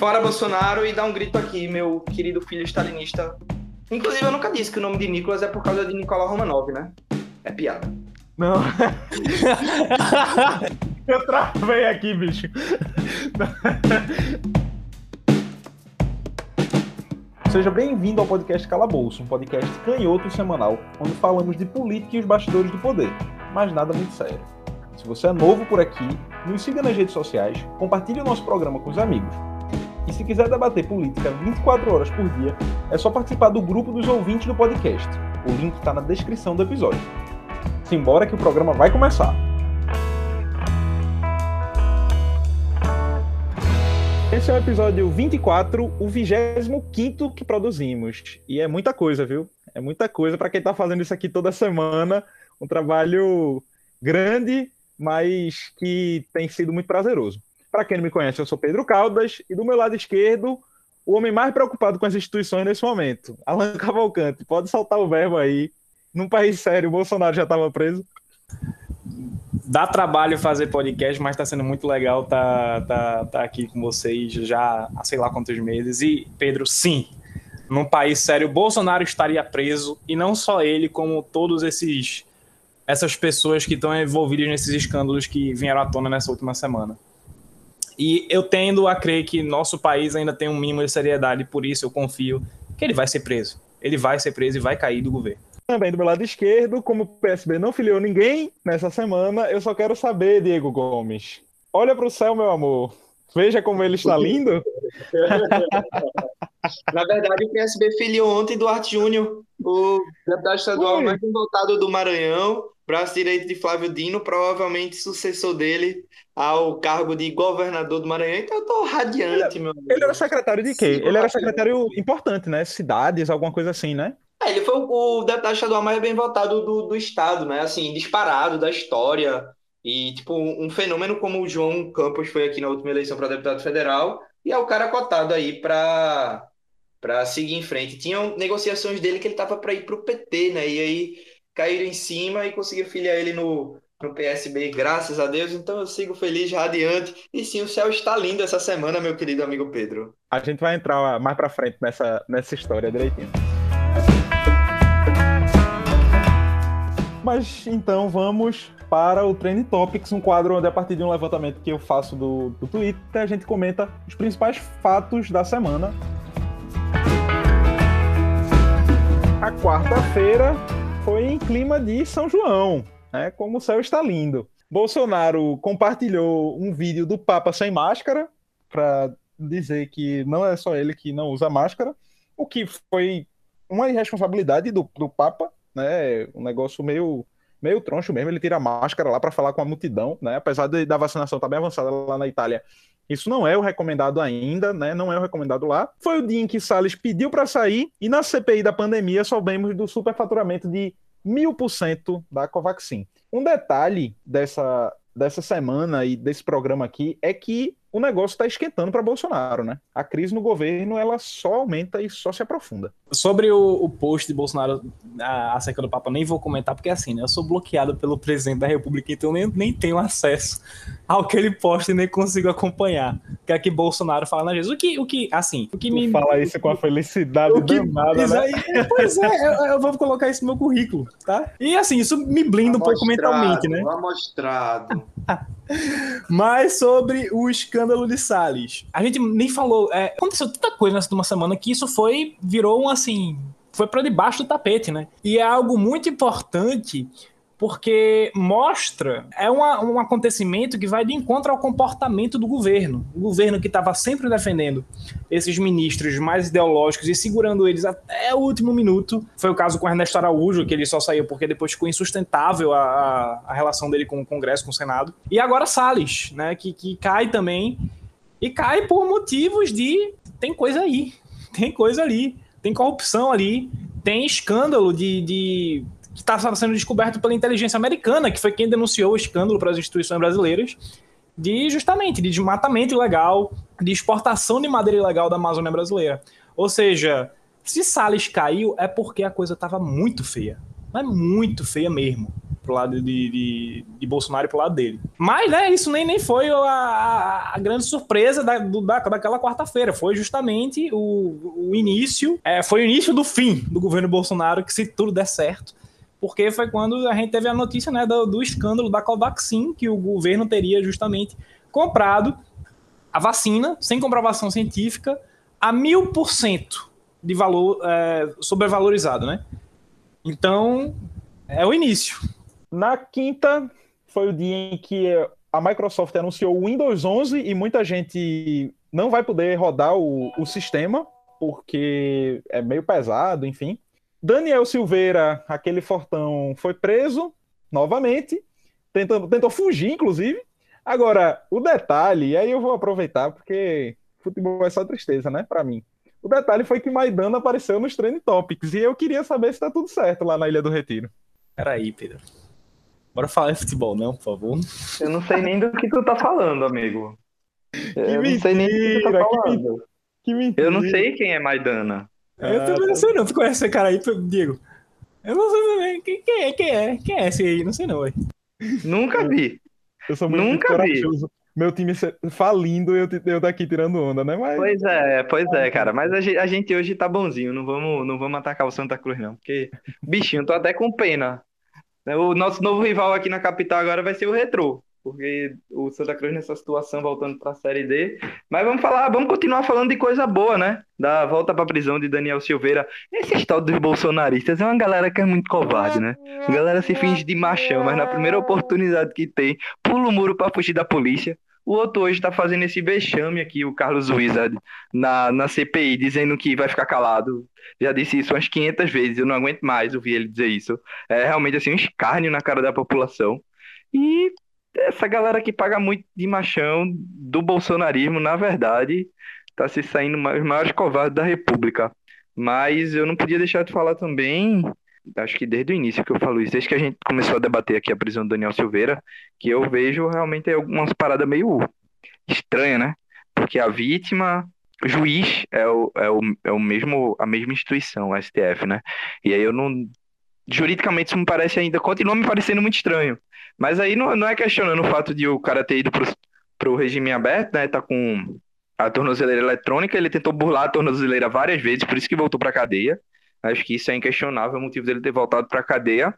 Fora Bolsonaro e dá um grito aqui, meu querido filho stalinista. Inclusive, eu nunca disse que o nome de Nicolas é por causa de Nicolau Romanov, né? É piada. Não. eu travei aqui, bicho. Seja bem-vindo ao podcast Calabouço, um podcast canhoto semanal, onde falamos de política e os bastidores do poder, mas nada muito sério. Se você é novo por aqui, nos siga nas redes sociais, compartilhe o nosso programa com os amigos. E se quiser debater política 24 horas por dia, é só participar do grupo dos ouvintes do podcast. O link está na descrição do episódio. Simbora que o programa vai começar. Esse é o episódio 24, o 25 que produzimos. E é muita coisa, viu? É muita coisa para quem está fazendo isso aqui toda semana. Um trabalho grande mas que tem sido muito prazeroso. Para quem não me conhece, eu sou Pedro Caldas e do meu lado esquerdo, o homem mais preocupado com as instituições nesse momento, Alan Cavalcante. Pode soltar o verbo aí. Num país sério, o Bolsonaro já estava preso. Dá trabalho fazer podcast, mas está sendo muito legal estar tá, tá, tá aqui com vocês já há sei lá quantos meses. E, Pedro, sim, num país sério, Bolsonaro estaria preso, e não só ele, como todos esses essas pessoas que estão envolvidas nesses escândalos que vieram à tona nessa última semana. E eu tendo a crer que nosso país ainda tem um mínimo de seriedade, por isso eu confio que ele vai ser preso. Ele vai ser preso e vai cair do governo. Também do meu lado esquerdo, como o PSB não filiou ninguém nessa semana, eu só quero saber, Diego Gomes. Olha para o céu, meu amor. Veja como ele está lindo. Na verdade, o PSB filiou ontem Duarte Júnior, o deputado estadual Oi. mais votado do Maranhão, braço direito de Flávio Dino, provavelmente sucessor dele ao cargo de governador do Maranhão. Então eu tô radiante, ele, meu amigo. Ele era secretário de quê? Sim, ele era secretário importante, né? Cidades, alguma coisa assim, né? É, ele foi o, o deputado estadual mais bem votado do, do estado, né? Assim, disparado da história. E, tipo, um fenômeno como o João Campos foi aqui na última eleição para deputado federal, e é o cara cotado aí para para seguir em frente. Tinham negociações dele que ele tava para ir para o PT, né? E aí caíram em cima e conseguiram filiar ele no, no PSB, graças a Deus. Então eu sigo feliz, radiante. E sim, o céu está lindo essa semana, meu querido amigo Pedro. A gente vai entrar mais para frente nessa, nessa história direitinho. Mas então vamos para o Trend Topics, um quadro onde, a partir de um levantamento que eu faço do, do Twitter, a gente comenta os principais fatos da semana. A quarta-feira foi em clima de São João, né? Como o céu está lindo. Bolsonaro compartilhou um vídeo do Papa sem máscara para dizer que não é só ele que não usa máscara, o que foi uma irresponsabilidade do, do Papa, né? Um negócio meio meio troncho mesmo. Ele tira a máscara lá para falar com a multidão, né? Apesar de, da vacinação estar tá bem avançada lá na Itália, isso não é o recomendado ainda, né? Não é o recomendado lá. Foi o dia em que Salles pediu para sair e na CPI da pandemia soubemos do superfaturamento de mil por cento da Covaxin. Um detalhe dessa, dessa semana e desse programa aqui é que o negócio está esquentando para Bolsonaro, né? A crise no governo ela só aumenta e só se aprofunda. Sobre o, o post de Bolsonaro acerca do Papa, nem vou comentar, porque assim, né? Eu sou bloqueado pelo presidente da República, então nem, nem tenho acesso ao que ele posta e nem consigo acompanhar. O que é que Bolsonaro fala na Jesus. O que, o que assim, o que tu me. Fala isso com a felicidade o que, danada, né? Pois é, eu, eu, vou colocar isso no meu currículo, tá? E assim, isso me blinda um pouco mentalmente, né? Amostrado. Mas sobre o escândalo de Salles. A gente nem falou. É, aconteceu tanta coisa nessa última semana que isso foi. virou um assim. Foi para debaixo do tapete, né? E é algo muito importante porque mostra, é uma, um acontecimento que vai de encontro ao comportamento do governo. O governo que estava sempre defendendo esses ministros mais ideológicos e segurando eles até o último minuto. Foi o caso com Ernesto Araújo, que ele só saiu porque depois ficou insustentável a, a relação dele com o Congresso, com o Senado. E agora Salles, né, que, que cai também. E cai por motivos de. Tem coisa aí. Tem coisa ali. Tem corrupção ali. Tem escândalo de, de que está sendo descoberto pela inteligência americana, que foi quem denunciou o escândalo para as instituições brasileiras, de justamente de desmatamento ilegal, de exportação de madeira ilegal da Amazônia brasileira. Ou seja, se Salles caiu é porque a coisa estava muito feia. Mas muito feia mesmo pro lado de, de, de, Bolsonaro e pro lado dele. Mas, né, isso nem, nem foi a, a grande surpresa da, do, da, daquela quarta-feira. Foi justamente o, o início, é, foi o início do fim do governo Bolsonaro, que se tudo der certo, porque foi quando a gente teve a notícia né, do, do escândalo da Covaxin, que o governo teria justamente comprado a vacina, sem comprovação científica, a mil por cento de valor é, sobrevalorizado, né? Então, é o início. Na quinta, foi o dia em que a Microsoft anunciou o Windows 11 e muita gente não vai poder rodar o, o sistema, porque é meio pesado, enfim. Daniel Silveira, aquele fortão, foi preso novamente, tentando, tentou fugir, inclusive. Agora, o detalhe, e aí eu vou aproveitar, porque futebol é só tristeza, né, para mim. O detalhe foi que Maidana apareceu nos Trend Topics, e eu queria saber se tá tudo certo lá na Ilha do Retiro. Peraí, Pedro. Bora falar de futebol, não, por favor. Eu não sei nem do que tu tá falando, amigo. Que eu mentira, não sei nem do que tu tá falando. Que, mentira. Eu não sei quem é Maidana. Eu também não sei não. Tu conhece esse cara aí, Diego? Eu não sei também. Quem, quem é? Quem é? Quem é esse aí? Não sei não, ué. Nunca vi. Eu sou muito Nunca corajoso. Vi. Meu time falindo eu, eu daqui tirando onda, né? Mas... Pois é, pois é, cara. Mas a gente, a gente hoje tá bonzinho. Não vamos, não vamos atacar o Santa Cruz, não. Porque, bichinho, tô até com pena. O nosso novo rival aqui na capital agora vai ser o Retrô porque o Santa Cruz nessa situação voltando para a Série D. Mas vamos falar, vamos continuar falando de coisa boa, né? Da volta para a prisão de Daniel Silveira. Esse estado dos bolsonaristas é uma galera que é muito covarde, né? A galera se finge de machão, mas na primeira oportunidade que tem, pula o muro para fugir da polícia. O outro hoje está fazendo esse vexame aqui, o Carlos Wizard, na, na CPI, dizendo que vai ficar calado. Já disse isso umas 500 vezes, eu não aguento mais ouvir ele dizer isso. É realmente assim um escárnio na cara da população. E essa galera que paga muito de machão do bolsonarismo, na verdade, tá se saindo os maiores covardes da República. Mas eu não podia deixar de falar também, acho que desde o início que eu falo isso, desde que a gente começou a debater aqui a prisão do Daniel Silveira, que eu vejo realmente algumas paradas meio estranhas, né? Porque a vítima, o juiz é o, é o, é o mesmo, a mesma instituição, o STF, né? E aí eu não. Juridicamente isso me parece ainda, continua me parecendo muito estranho. Mas aí não, não é questionando o fato de o cara ter ido para o regime aberto, né? Tá com a tornozeleira eletrônica, ele tentou burlar a tornozeleira várias vezes, por isso que voltou para cadeia. Acho que isso é inquestionável o motivo dele ter voltado para cadeia.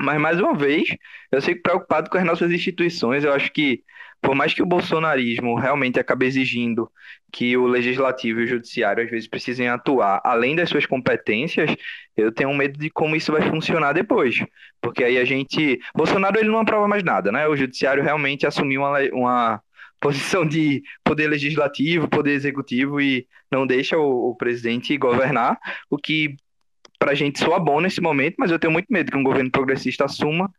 Mas mais uma vez, eu fico preocupado com as nossas instituições. Eu acho que por mais que o bolsonarismo realmente acabe exigindo que o legislativo e o judiciário às vezes precisem atuar além das suas competências, eu tenho medo de como isso vai funcionar depois. Porque aí a gente. Bolsonaro ele não aprova mais nada, né? O judiciário realmente assumiu uma, uma posição de poder legislativo, poder executivo e não deixa o, o presidente governar, o que para a gente soa bom nesse momento, mas eu tenho muito medo que um governo progressista assuma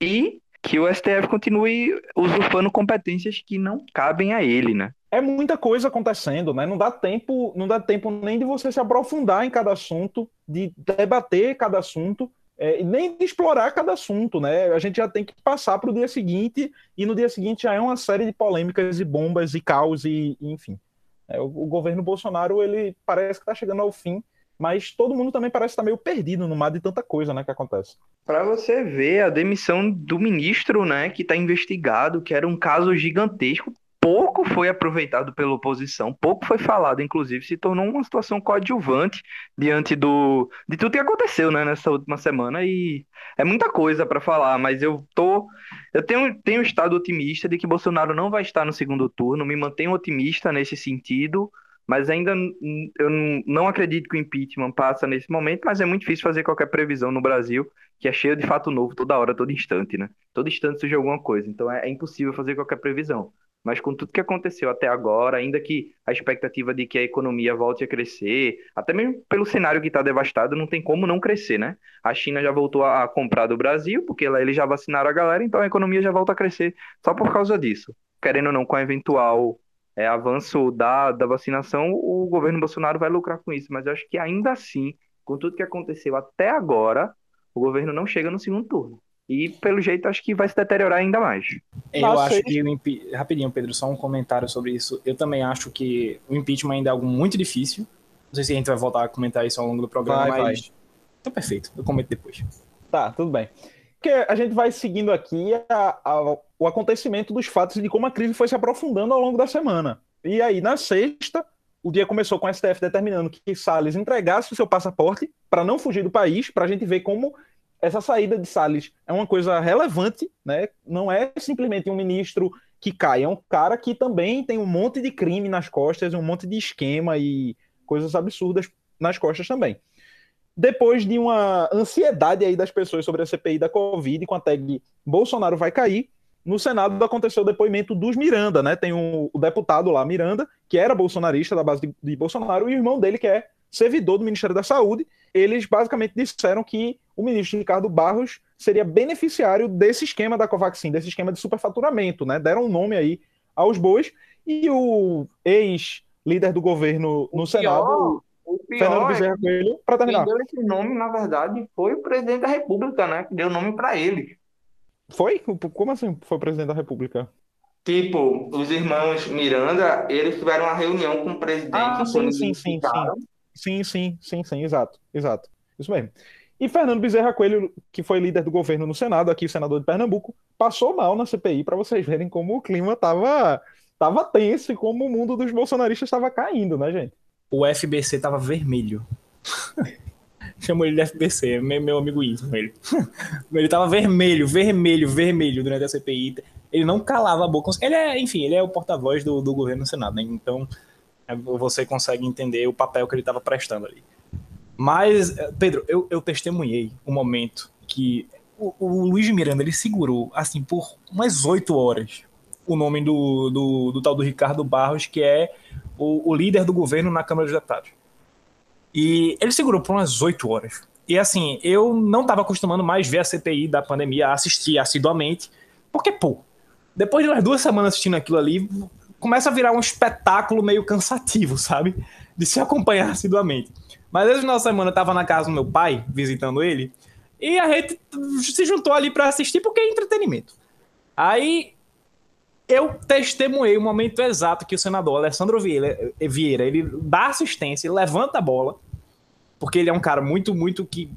e que o STF continue usurpando competências que não cabem a ele, né? É muita coisa acontecendo, né? Não dá tempo, não dá tempo nem de você se aprofundar em cada assunto, de debater cada assunto, é, nem de explorar cada assunto, né? A gente já tem que passar para o dia seguinte e no dia seguinte já é uma série de polêmicas e bombas e caos e, e enfim. É, o, o governo Bolsonaro ele parece que está chegando ao fim mas todo mundo também parece estar meio perdido no mar de tanta coisa, né, que acontece. Para você ver a demissão do ministro, né, que está investigado, que era um caso gigantesco, pouco foi aproveitado pela oposição, pouco foi falado, inclusive se tornou uma situação coadjuvante diante do de tudo que aconteceu, né, nessa última semana e é muita coisa para falar, mas eu tô eu tenho tenho estado otimista de que Bolsonaro não vai estar no segundo turno, me mantenho otimista nesse sentido mas ainda eu não acredito que o impeachment passa nesse momento, mas é muito difícil fazer qualquer previsão no Brasil, que é cheio de fato novo toda hora, todo instante, né? Todo instante surge alguma coisa, então é, é impossível fazer qualquer previsão. Mas com tudo que aconteceu até agora, ainda que a expectativa de que a economia volte a crescer, até mesmo pelo cenário que está devastado, não tem como não crescer, né? A China já voltou a comprar do Brasil, porque lá eles já vacinaram a galera, então a economia já volta a crescer só por causa disso. Querendo ou não, com a eventual é, avanço da, da vacinação, o governo Bolsonaro vai lucrar com isso. Mas eu acho que ainda assim, com tudo que aconteceu até agora, o governo não chega no segundo turno. E pelo jeito acho que vai se deteriorar ainda mais. Eu Nossa, acho que o impi... rapidinho, Pedro, só um comentário sobre isso. Eu também acho que o impeachment ainda é algo muito difícil. Não sei se a gente vai voltar a comentar isso ao longo do programa, vai, mas vai. então perfeito. Eu comento depois. Tá, tudo bem. Porque a gente vai seguindo aqui a, a, o acontecimento dos fatos de como a crise foi se aprofundando ao longo da semana. E aí, na sexta, o dia começou com o STF determinando que Salles entregasse o seu passaporte para não fugir do país, para a gente ver como essa saída de Salles é uma coisa relevante, né? Não é simplesmente um ministro que cai, é um cara que também tem um monte de crime nas costas, um monte de esquema e coisas absurdas nas costas também. Depois de uma ansiedade aí das pessoas sobre a CPI da Covid, com a tag Bolsonaro vai cair, no Senado aconteceu o depoimento dos Miranda, né? Tem um, o deputado lá, Miranda, que era bolsonarista da base de, de Bolsonaro, e o irmão dele, que é servidor do Ministério da Saúde, eles basicamente disseram que o ministro Ricardo Barros seria beneficiário desse esquema da Covaxin, desse esquema de superfaturamento, né? Deram um nome aí aos bois, e o ex-líder do governo no o Senado, pior, o Fernando é Bezerra é Coelho, para terminar. Quem deu esse nome, na verdade, foi o presidente da República, né? Que deu o nome para ele. Foi? Como assim foi o presidente da República? Tipo, os irmãos Miranda, eles tiveram uma reunião com o presidente. Ah, sim, sim, sim, sim. Sim, sim, sim, sim, exato, exato. Isso mesmo. E Fernando Bezerra Coelho, que foi líder do governo no Senado, aqui senador de Pernambuco, passou mal na CPI para vocês verem como o clima tava, tava tenso e como o mundo dos bolsonaristas estava caindo, né, gente? O FBC tava vermelho. Chamou ele de FBC, meu amigo íntimo, ele. ele tava vermelho, vermelho, vermelho durante a CPI. Ele não calava a boca. Ele é, enfim, ele é o porta-voz do, do governo no Senado, né? Então é, você consegue entender o papel que ele estava prestando ali. Mas, eh, Pedro, eu, eu testemunhei o um momento que o, o, Luiz Miranda ele segurou, assim, por umas oito horas o nome do, do, do, tal do Ricardo Barros, que é o, o líder do governo na Câmara dos Deputados. E ele segurou por umas oito horas. E assim, eu não estava acostumando mais ver a CPI da pandemia, assistir assiduamente, porque, pô, depois de umas duas semanas assistindo aquilo ali, começa a virar um espetáculo meio cansativo, sabe? De se acompanhar assiduamente. Mas esse final de semana eu tava na casa do meu pai, visitando ele, e a gente se juntou ali para assistir porque é entretenimento. Aí eu testemunhei o momento exato que o senador Alessandro Vieira, Vieira ele dá assistência, ele levanta a bola, porque ele é um cara muito, muito que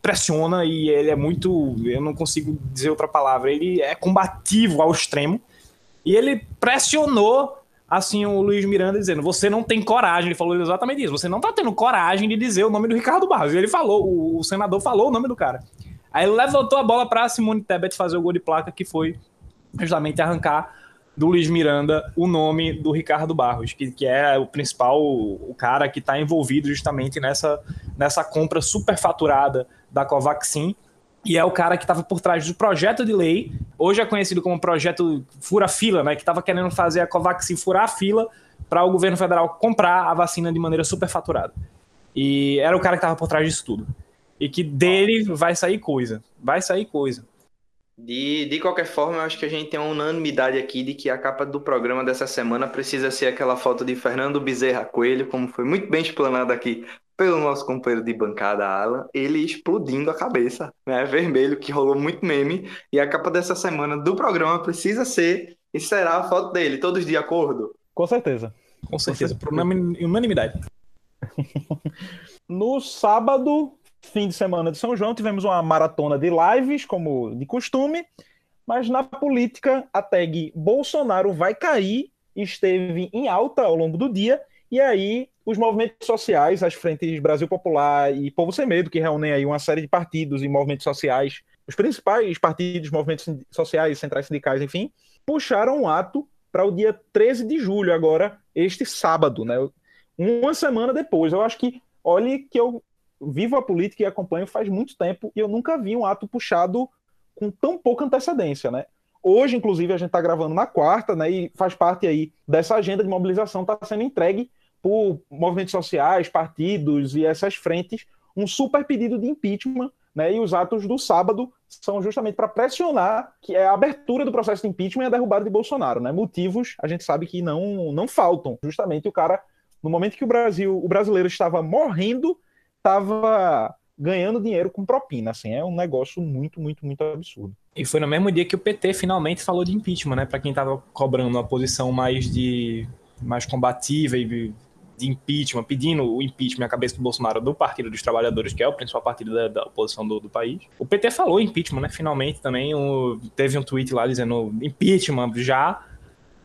pressiona e ele é muito, eu não consigo dizer outra palavra, ele é combativo ao extremo. E ele pressionou assim o Luiz Miranda dizendo: "Você não tem coragem". Ele falou exatamente isso. Você não tá tendo coragem de dizer o nome do Ricardo Barros. E ele falou, o, o senador falou o nome do cara. Aí ele levantou a bola para Simone Tebet fazer o gol de placa que foi justamente arrancar do Luiz Miranda o nome do Ricardo Barros, que, que é o principal, o cara que está envolvido justamente nessa, nessa compra superfaturada da Covaxin, e é o cara que estava por trás do projeto de lei, hoje é conhecido como projeto fura-fila, né, que estava querendo fazer a Covaxin furar a fila para o governo federal comprar a vacina de maneira superfaturada. E era o cara que estava por trás disso tudo. E que dele vai sair coisa. Vai sair coisa. De, de qualquer forma, eu acho que a gente tem uma unanimidade aqui de que a capa do programa dessa semana precisa ser aquela foto de Fernando Bezerra Coelho, como foi muito bem explanado aqui pelo nosso companheiro de bancada, Alan, ele explodindo a cabeça, né? Vermelho, que rolou muito meme. E a capa dessa semana do programa precisa ser e será a foto dele, todos de acordo? Com certeza. Com certeza, por unanimidade. no sábado, fim de semana de São João, tivemos uma maratona de lives, como de costume, mas na política, a tag Bolsonaro vai cair esteve em alta ao longo do dia, e aí os movimentos sociais, as frentes Brasil Popular e Povo Sem Medo, que reúnem aí uma série de partidos e movimentos sociais, os principais partidos, movimentos sociais, centrais sindicais, enfim, puxaram um ato para o dia 13 de julho, agora, este sábado, né? Uma semana depois. Eu acho que, olhe que eu vivo a política e acompanho faz muito tempo e eu nunca vi um ato puxado com tão pouca antecedência, né? Hoje, inclusive, a gente está gravando na quarta, né? E faz parte aí dessa agenda de mobilização, está sendo entregue por movimentos sociais, partidos e essas frentes, um super pedido de impeachment, né? E os atos do sábado são justamente para pressionar que é a abertura do processo de impeachment e a derrubada de Bolsonaro, né? Motivos a gente sabe que não não faltam. Justamente o cara, no momento que o Brasil, o brasileiro estava morrendo, estava ganhando dinheiro com propina, assim, é um negócio muito, muito, muito absurdo. E foi no mesmo dia que o PT finalmente falou de impeachment, né? Para quem estava cobrando uma posição mais de mais combativa e de impeachment, pedindo o impeachment à cabeça do Bolsonaro do Partido dos Trabalhadores, que é o principal partido da, da oposição do, do, país. O PT falou impeachment, né? Finalmente também o, teve um tweet lá dizendo impeachment já.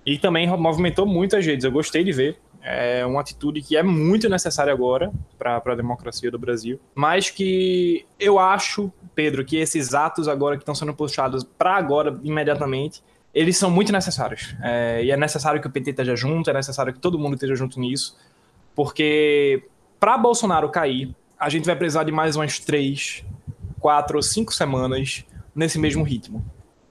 E também movimentou muitas redes. Eu gostei de ver. É uma atitude que é muito necessária agora para a democracia do Brasil. Mas que eu acho, Pedro, que esses atos agora que estão sendo puxados para agora, imediatamente, eles são muito necessários. É, e é necessário que o PT esteja junto, é necessário que todo mundo esteja junto nisso, porque para Bolsonaro cair, a gente vai precisar de mais umas três, quatro ou cinco semanas nesse mesmo ritmo.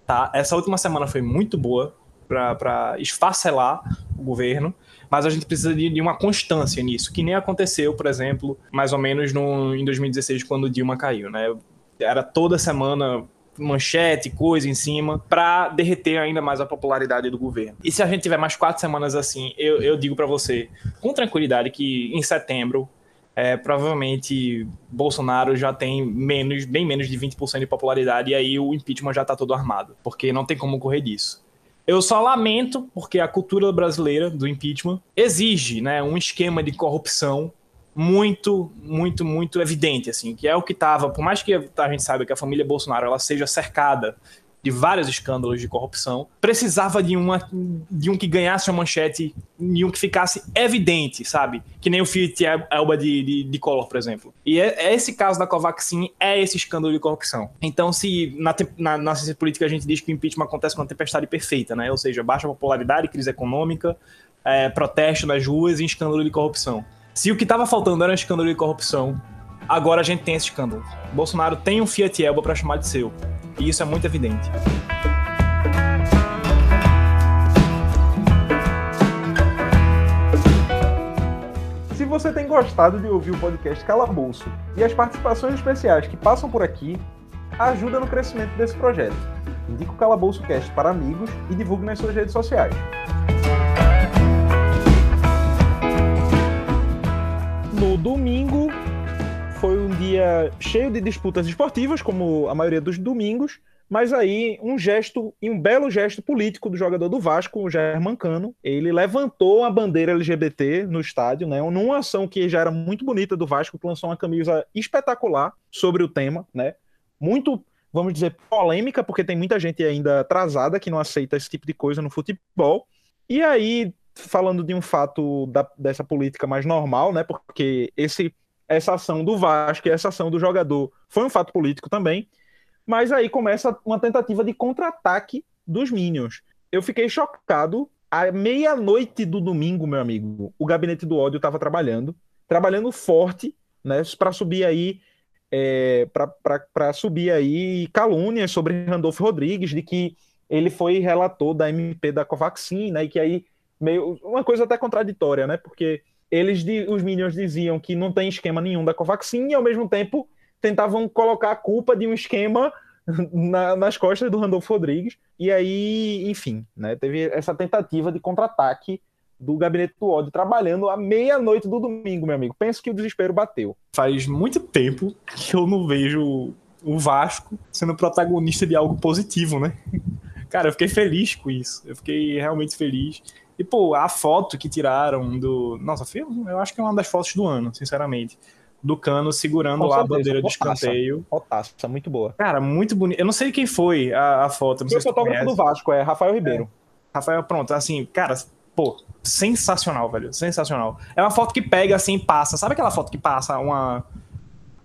Tá? Essa última semana foi muito boa para esfacelar o governo, mas a gente precisa de, de, uma constância nisso, que nem aconteceu, por exemplo, mais ou menos no, em 2016, quando Dilma caiu. Né? Era toda semana manchete, coisa em cima, para derreter ainda mais a popularidade do governo. E se a gente tiver mais quatro semanas assim, eu, eu digo para você, com tranquilidade, que em setembro, é, provavelmente Bolsonaro já tem menos, bem menos de 20% de popularidade e aí o impeachment já está todo armado, porque não tem como correr disso. Eu só lamento porque a cultura brasileira do impeachment exige né, um esquema de corrupção muito, muito, muito evidente, assim, que é o que estava, por mais que a gente saiba que a família Bolsonaro ela seja cercada de vários escândalos de corrupção, precisava de, uma, de um que ganhasse uma manchete, de um que ficasse evidente, sabe? Que nem o Fiat Elba de, de, de Collor, por exemplo. E é, é, esse caso da Covaxin, é esse escândalo de corrupção. Então, se na, na, na ciência política a gente diz que o impeachment acontece com uma tempestade perfeita, né? Ou seja, baixa popularidade, crise econômica, é, protesto nas ruas e escândalo de corrupção. Se o que estava faltando era um escândalo de corrupção, agora a gente tem esse escândalo. Bolsonaro tem um Fiat Elba para chamar de seu. E isso é muito evidente. Se você tem gostado de ouvir o podcast Calabouço e as participações especiais que passam por aqui, ajuda no crescimento desse projeto. Indique o Calabouço Cast para amigos e divulgue nas suas redes sociais. no domingo dia cheio de disputas esportivas, como a maioria dos domingos, mas aí um gesto e um belo gesto político do jogador do Vasco, o Jair Mancano, ele levantou a bandeira LGBT no estádio, né, numa ação que já era muito bonita do Vasco, que lançou uma camisa espetacular sobre o tema, né, muito, vamos dizer, polêmica, porque tem muita gente ainda atrasada que não aceita esse tipo de coisa no futebol, e aí falando de um fato da, dessa política mais normal, né? Porque esse, essa ação do Vasco essa ação do jogador foi um fato político também. Mas aí começa uma tentativa de contra-ataque dos Minions. Eu fiquei chocado. À meia-noite do domingo, meu amigo, o gabinete do ódio estava trabalhando, trabalhando forte, né? Para subir aí. É, para subir aí calúnias sobre Randolfo Rodrigues, de que ele foi relator da MP da Covaxin, né, e que aí meio uma coisa até contraditória, né? Porque eles, os Minions diziam que não tem esquema nenhum da Covaxin e ao mesmo tempo tentavam colocar a culpa de um esquema na, nas costas do Randolfo Rodrigues. E aí, enfim, né? Teve essa tentativa de contra-ataque do Gabinete do Ódio trabalhando à meia-noite do domingo, meu amigo. Penso que o desespero bateu. Faz muito tempo que eu não vejo o Vasco sendo protagonista de algo positivo, né? Cara, eu fiquei feliz com isso. Eu fiquei realmente feliz. E, pô, a foto que tiraram do. Nossa, eu acho que é uma das fotos do ano, sinceramente. Do Cano segurando Com lá certeza, a bandeira de escanteio. Fotaça, muito boa. Cara, muito bonito. Eu não sei quem foi a, a foto. Não foi o fotógrafo do Vasco, é Rafael Ribeiro. É. Rafael, pronto, assim, cara, pô, sensacional, velho. Sensacional. É uma foto que pega assim, passa. Sabe aquela foto que passa uma.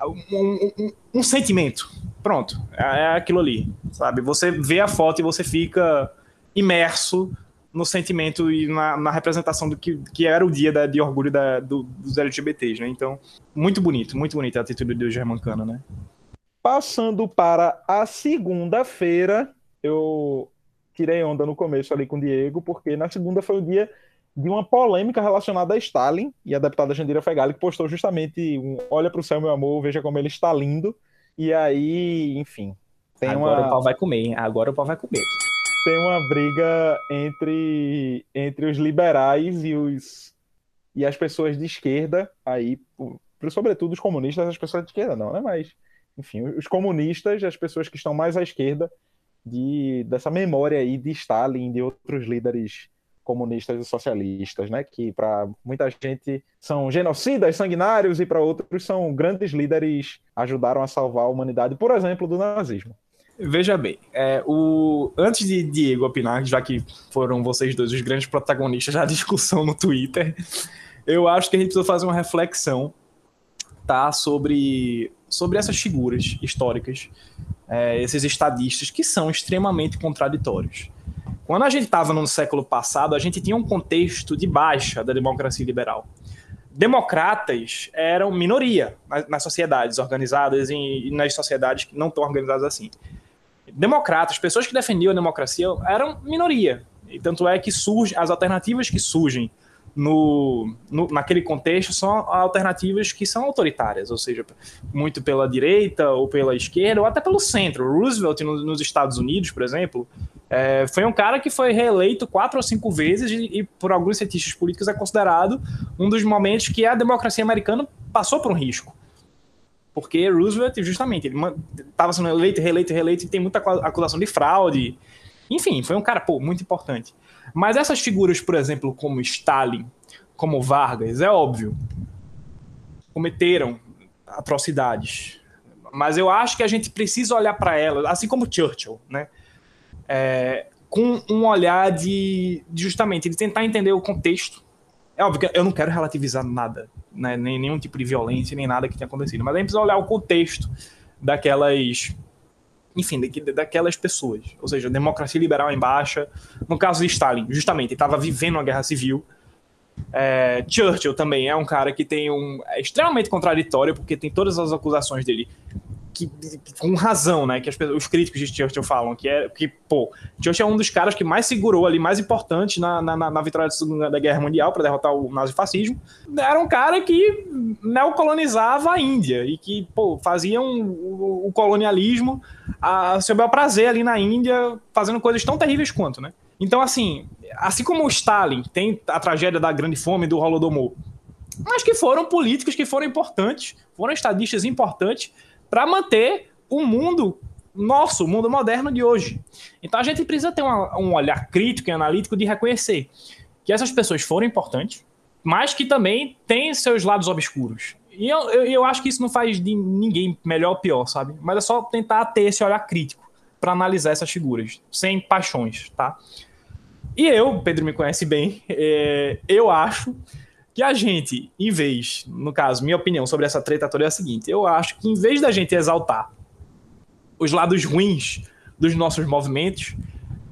Um, um, um sentimento. Pronto. É, é aquilo ali. Sabe? Você vê a foto e você fica imerso no sentimento e na, na, representação do que, que era o dia da, de orgulho da, do, dos LGBTs, né? Então, muito bonito, muito bonita a atitude do Germancano, né? Passando para a segunda-feira, eu tirei onda no começo ali com o Diego, porque na segunda foi o dia de uma polêmica relacionada a Stalin, e a deputada Jandira Fegali que postou justamente um Olha para o céu, meu amor, veja como ele está lindo, e aí, enfim... Tem Agora uma... o pau vai comer, hein? Agora o pau vai comer tem uma briga entre, entre os liberais e, os, e as pessoas de esquerda, aí, sobretudo os comunistas, as pessoas de esquerda não, né? Mas, enfim, os comunistas, as pessoas que estão mais à esquerda de, dessa memória aí de Stalin, de outros líderes comunistas e socialistas, né? Que para muita gente são genocidas, sanguinários e para outros são grandes líderes, ajudaram a salvar a humanidade, por exemplo, do nazismo. Veja bem, é, o... antes de Diego opinar, já que foram vocês dois os grandes protagonistas da discussão no Twitter, eu acho que a gente precisa fazer uma reflexão tá, sobre, sobre essas figuras históricas, é, esses estadistas que são extremamente contraditórios. Quando a gente estava no século passado, a gente tinha um contexto de baixa da democracia liberal. Democratas eram minoria nas, nas sociedades organizadas e, nas sociedades que não estão organizadas assim. Democratas, pessoas que defendiam a democracia, eram minoria. E tanto é que surge, as alternativas que surgem no, no, naquele contexto são alternativas que são autoritárias, ou seja, muito pela direita ou pela esquerda ou até pelo centro. Roosevelt no, nos Estados Unidos, por exemplo, é, foi um cara que foi reeleito quatro ou cinco vezes e, e, por alguns cientistas políticos é considerado um dos momentos que a democracia americana passou por um risco. Porque Roosevelt, justamente, ele estava sendo eleito, reeleito, reeleito e tem muita acusação de fraude. Enfim, foi um cara, pô, muito importante. Mas essas figuras, por exemplo, como Stalin, como Vargas, é óbvio, cometeram atrocidades. Mas eu acho que a gente precisa olhar para elas, assim como Churchill, né? É, com um olhar de, justamente de tentar entender o contexto. É óbvio que eu não quero relativizar nada, né? nem nenhum tipo de violência, nem nada que tenha acontecido, mas a gente precisa olhar o contexto daquelas enfim, daquelas pessoas. Ou seja, democracia liberal em baixa. No caso de Stalin, justamente, ele estava vivendo uma guerra civil. É, Churchill também é um cara que tem um. É extremamente contraditório, porque tem todas as acusações dele que, com razão, né? Que as, os críticos de Churchill falam, que é que, pô, Churchill é um dos caras que mais segurou ali, mais importante na, na, na vitória da Segunda Guerra Mundial para derrotar o nazifascismo. Era um cara que neocolonizava a Índia e que, pô, fazia um, o, o colonialismo a seu bel prazer ali na Índia, fazendo coisas tão terríveis quanto, né? Então, assim, assim como o Stalin tem a tragédia da Grande Fome do Holodomor, mas que foram políticos que foram importantes, foram estadistas importantes para manter o mundo nosso, o mundo moderno de hoje. Então a gente precisa ter uma, um olhar crítico e analítico de reconhecer que essas pessoas foram importantes, mas que também têm seus lados obscuros. E eu, eu, eu acho que isso não faz de ninguém melhor ou pior, sabe? Mas é só tentar ter esse olhar crítico para analisar essas figuras, sem paixões, tá? E eu, Pedro me conhece bem, é, eu acho que a gente, em vez, no caso, minha opinião sobre essa treta toda é a seguinte: eu acho que em vez da gente exaltar os lados ruins dos nossos movimentos,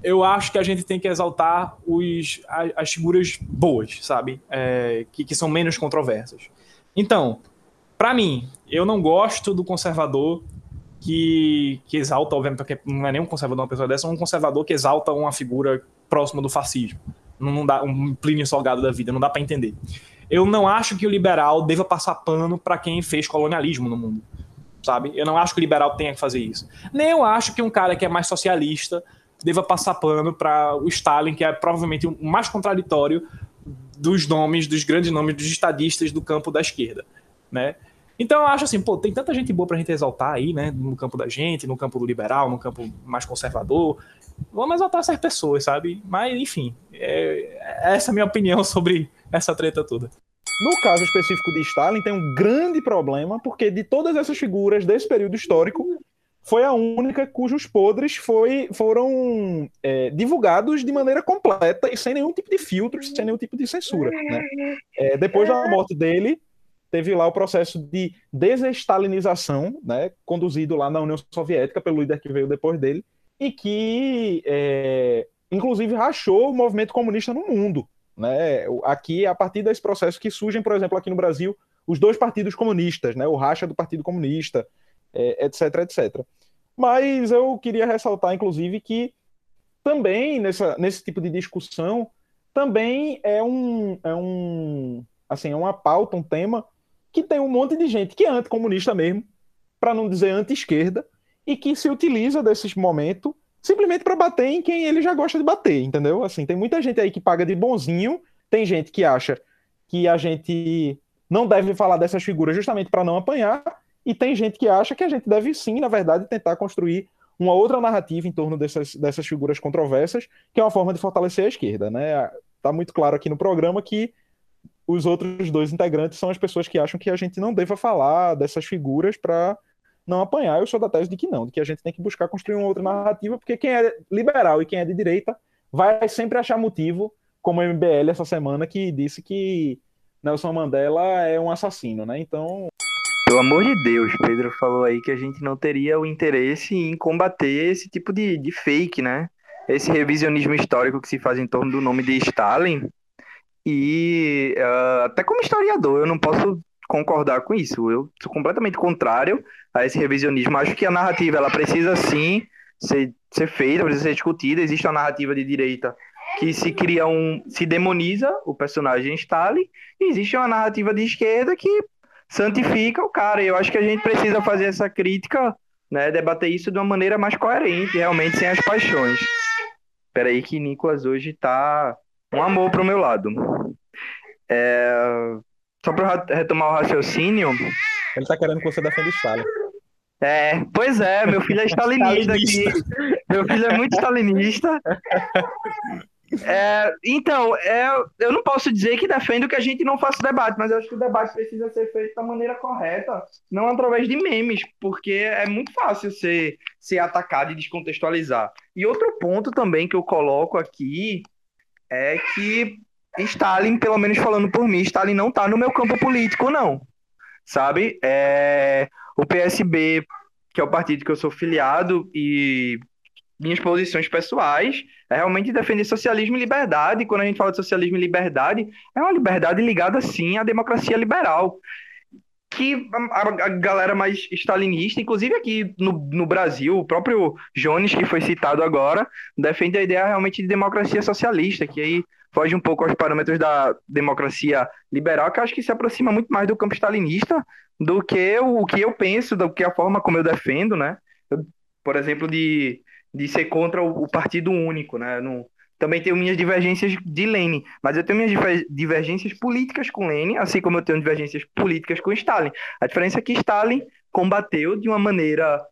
eu acho que a gente tem que exaltar os, as, as figuras boas, sabe? É, que, que são menos controversas. Então, para mim, eu não gosto do conservador que, que exalta, obviamente, porque não é nem um conservador uma pessoa dessa, é um conservador que exalta uma figura próxima do fascismo. Não, não dá um Plínio Salgado da vida, não dá para entender. Eu não acho que o liberal deva passar pano para quem fez colonialismo no mundo, sabe? Eu não acho que o liberal tenha que fazer isso. Nem eu acho que um cara que é mais socialista deva passar pano para o Stalin, que é provavelmente o mais contraditório dos nomes, dos grandes nomes dos estadistas do campo da esquerda, né? Então eu acho assim, pô, tem tanta gente boa pra gente exaltar aí, né? No campo da gente, no campo do liberal, no campo mais conservador. Vamos exaltar essas pessoas, sabe? Mas, enfim, é, essa é a minha opinião sobre essa treta toda. No caso específico de Stalin, tem um grande problema, porque de todas essas figuras desse período histórico, foi a única cujos podres foi, foram é, divulgados de maneira completa e sem nenhum tipo de filtros, sem nenhum tipo de censura. Né? É, depois da morte dele, teve lá o processo de desestalinização, né, conduzido lá na União Soviética pelo líder que veio depois dele, e que, é, inclusive, rachou o movimento comunista no mundo. Né? Aqui, a partir desse processo que surgem, por exemplo, aqui no Brasil, os dois partidos comunistas, né? o racha do Partido Comunista, é, etc, etc. Mas eu queria ressaltar, inclusive, que também nessa, nesse tipo de discussão também é um, é um assim, é uma pauta, um tema que tem um monte de gente que é anticomunista mesmo, para não dizer anti-esquerda, e que se utiliza desses momentos simplesmente para bater em quem ele já gosta de bater, entendeu? Assim, tem muita gente aí que paga de bonzinho, tem gente que acha que a gente não deve falar dessas figuras justamente para não apanhar, e tem gente que acha que a gente deve sim, na verdade, tentar construir uma outra narrativa em torno dessas, dessas figuras controversas, que é uma forma de fortalecer a esquerda, né? tá muito claro aqui no programa que os outros dois integrantes são as pessoas que acham que a gente não deva falar dessas figuras para não apanhar. Eu sou da tese de que não, de que a gente tem que buscar construir uma outra narrativa, porque quem é liberal e quem é de direita vai sempre achar motivo, como o MBL essa semana, que disse que Nelson Mandela é um assassino, né? Então. Pelo amor de Deus, Pedro falou aí que a gente não teria o interesse em combater esse tipo de, de fake, né? Esse revisionismo histórico que se faz em torno do nome de Stalin. E uh, até como historiador, eu não posso concordar com isso. Eu sou completamente contrário a esse revisionismo. Acho que a narrativa ela precisa sim ser, ser feita, precisa ser discutida. Existe uma narrativa de direita que se cria um. se demoniza o personagem Stalin, e existe uma narrativa de esquerda que santifica o cara. E eu acho que a gente precisa fazer essa crítica, né? Debater isso de uma maneira mais coerente, realmente, sem as paixões. Peraí que Nicolas hoje tá um amor pro meu lado. É... Só para retomar o raciocínio. Ele tá querendo que você defenda Stalin. É, pois é, meu filho é stalinista aqui. Meu filho é muito stalinista. É, então, é, eu não posso dizer que defendo que a gente não faça debate, mas eu acho que o debate precisa ser feito da maneira correta, não através de memes, porque é muito fácil ser, ser atacado e descontextualizar. E outro ponto também que eu coloco aqui é que Stalin, pelo menos falando por mim, Stalin não está no meu campo político, não. Sabe? É, o PSB, que é o partido que eu sou filiado, e minhas posições pessoais é realmente defender socialismo e liberdade. Quando a gente fala de socialismo e liberdade, é uma liberdade ligada, sim, à democracia liberal. Que a, a galera mais stalinista, inclusive aqui no, no Brasil, o próprio Jones, que foi citado agora, defende a ideia realmente de democracia socialista, que aí foge um pouco aos parâmetros da democracia liberal, que acho que se aproxima muito mais do campo stalinista do que o, o que eu penso, do que a forma como eu defendo, né? Eu, por exemplo, de de ser contra o, o partido único, né? Não, também tenho minhas divergências de Lênin, mas eu tenho minhas divergências políticas com Lênin, assim como eu tenho divergências políticas com Stalin. A diferença é que Stalin combateu de uma maneira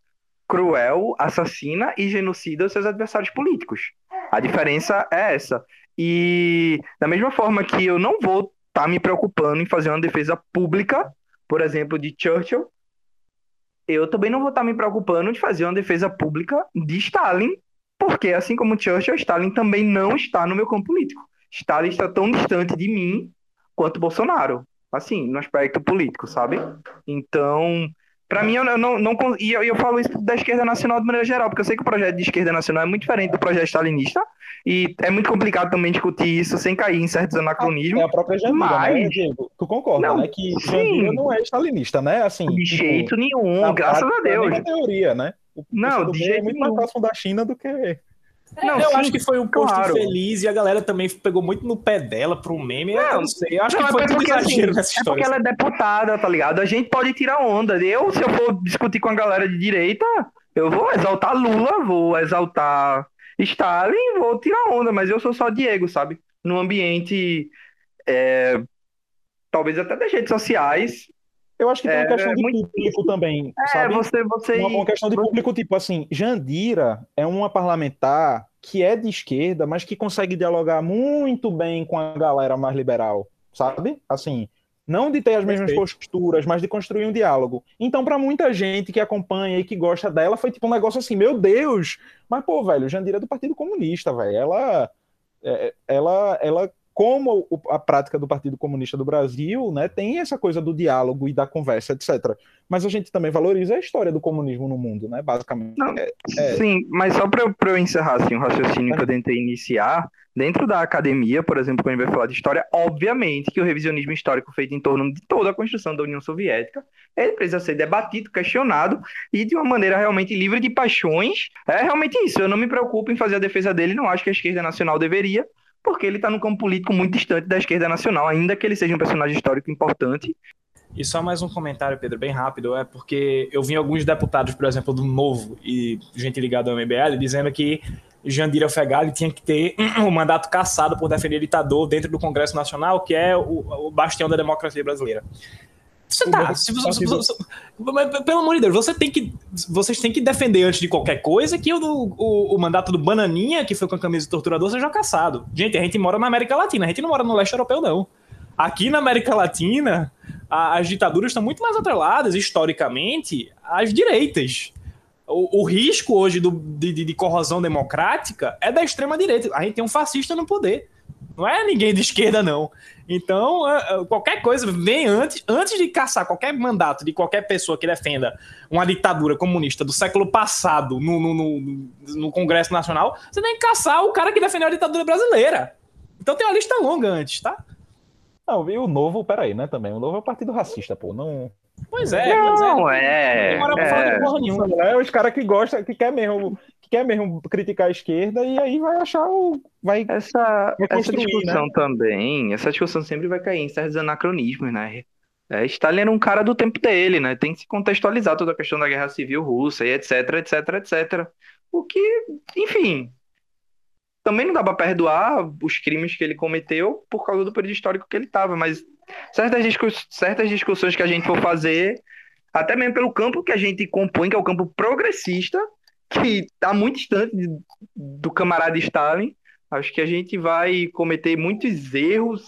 cruel, assassina e genocida os seus adversários políticos. A diferença é essa. E da mesma forma que eu não vou estar tá me preocupando em fazer uma defesa pública, por exemplo, de Churchill, eu também não vou estar me preocupando de fazer uma defesa pública de Stalin, porque assim como Churchill, Stalin também não está no meu campo político. Stalin está tão distante de mim quanto Bolsonaro, assim, no aspecto político, sabe? Então, para mim, eu não, não, e eu, eu falo isso da esquerda nacional de maneira geral, porque eu sei que o projeto de esquerda nacional é muito diferente do projeto stalinista, e é muito complicado também discutir isso sem cair em certos anacronismos. É a própria Jandira, né, mas... né, Diego? Tu concorda, não, né? Que Jandira não é stalinista, né? Assim, de tipo, jeito nenhum, graças a Deus. É teoria, né? O não, de jeito é muito mais próximo da China do que não, eu sim, acho que foi um post claro. feliz e a galera também pegou muito no pé dela para um meme. Não, eu não sei. Eu acho não, que foi é porque, assim, nessa história. É porque ela é deputada, tá ligado? A gente pode tirar onda. Eu, se eu for discutir com a galera de direita, eu vou exaltar Lula, vou exaltar Stalin, vou tirar onda, mas eu sou só Diego, sabe? No ambiente. É, talvez até das redes sociais, eu acho que tem uma é, questão de muito... público também, é, sabe? Você, você... Uma, uma questão de público, tipo assim, Jandira é uma parlamentar que é de esquerda, mas que consegue dialogar muito bem com a galera mais liberal, sabe? Assim, não de ter as mesmas Perfeito. posturas, mas de construir um diálogo. Então, para muita gente que acompanha e que gosta dela, foi tipo um negócio assim, meu Deus! Mas, pô, velho, Jandira é do Partido Comunista, velho. Ela, é, ela, ela como a prática do Partido Comunista do Brasil né, tem essa coisa do diálogo e da conversa, etc. Mas a gente também valoriza a história do comunismo no mundo, né? Basicamente. Não, é, é... Sim, mas só para eu, encerrar assim, o raciocínio é. que eu tentei iniciar, dentro da academia, por exemplo, quando a gente vai falar de história, obviamente que o revisionismo histórico feito em torno de toda a construção da União Soviética, ele precisa ser debatido, questionado e de uma maneira realmente livre de paixões. É realmente isso. Eu não me preocupo em fazer a defesa dele, não acho que a esquerda nacional deveria porque ele está no campo político muito distante da esquerda nacional, ainda que ele seja um personagem histórico importante. E só mais um comentário, Pedro, bem rápido, é porque eu vi alguns deputados, por exemplo, do Novo e gente ligada ao MBL, dizendo que Jandira Fegali tinha que ter o um mandato cassado por defender ditador dentro do Congresso Nacional, que é o, o bastião da democracia brasileira. Você tá. Se você, você, pelo amor de Deus, você tem que, vocês têm que defender antes de qualquer coisa que o, o, o mandato do Bananinha, que foi com a camisa de torturador, seja caçado. Gente, a gente mora na América Latina, a gente não mora no leste europeu, não. Aqui na América Latina, a, as ditaduras estão muito mais atreladas, historicamente, às direitas. O, o risco hoje do, de, de, corrosão democrática é da extrema-direita. A gente tem um fascista no poder. Não é ninguém de esquerda, não. Então, é, é, qualquer coisa vem antes, antes de caçar qualquer mandato de qualquer pessoa que defenda uma ditadura comunista do século passado no, no, no, no Congresso Nacional, você tem que caçar o cara que defendeu a ditadura brasileira. Então tem uma lista longa antes, tá? Não, e o novo, peraí, né, também. O novo é o partido racista, pô. Não. Pois é, não, pois é. Não é, é. porra nenhuma. É os caras que gostam, que quer mesmo, quer mesmo criticar a esquerda e aí vai achar o. Vai, essa, essa né? discussão né? também, essa discussão sempre vai cair em certos anacronismos, né? É, Stalin era um cara do tempo dele, né? Tem que se contextualizar toda a questão da guerra civil russa e etc, etc, etc. O que, enfim, também não dá para perdoar os crimes que ele cometeu por causa do período histórico que ele estava, mas certas, discuss certas discussões que a gente for fazer, até mesmo pelo campo que a gente compõe, que é o campo progressista, que está muito distante do camarada Stalin, acho que a gente vai cometer muitos erros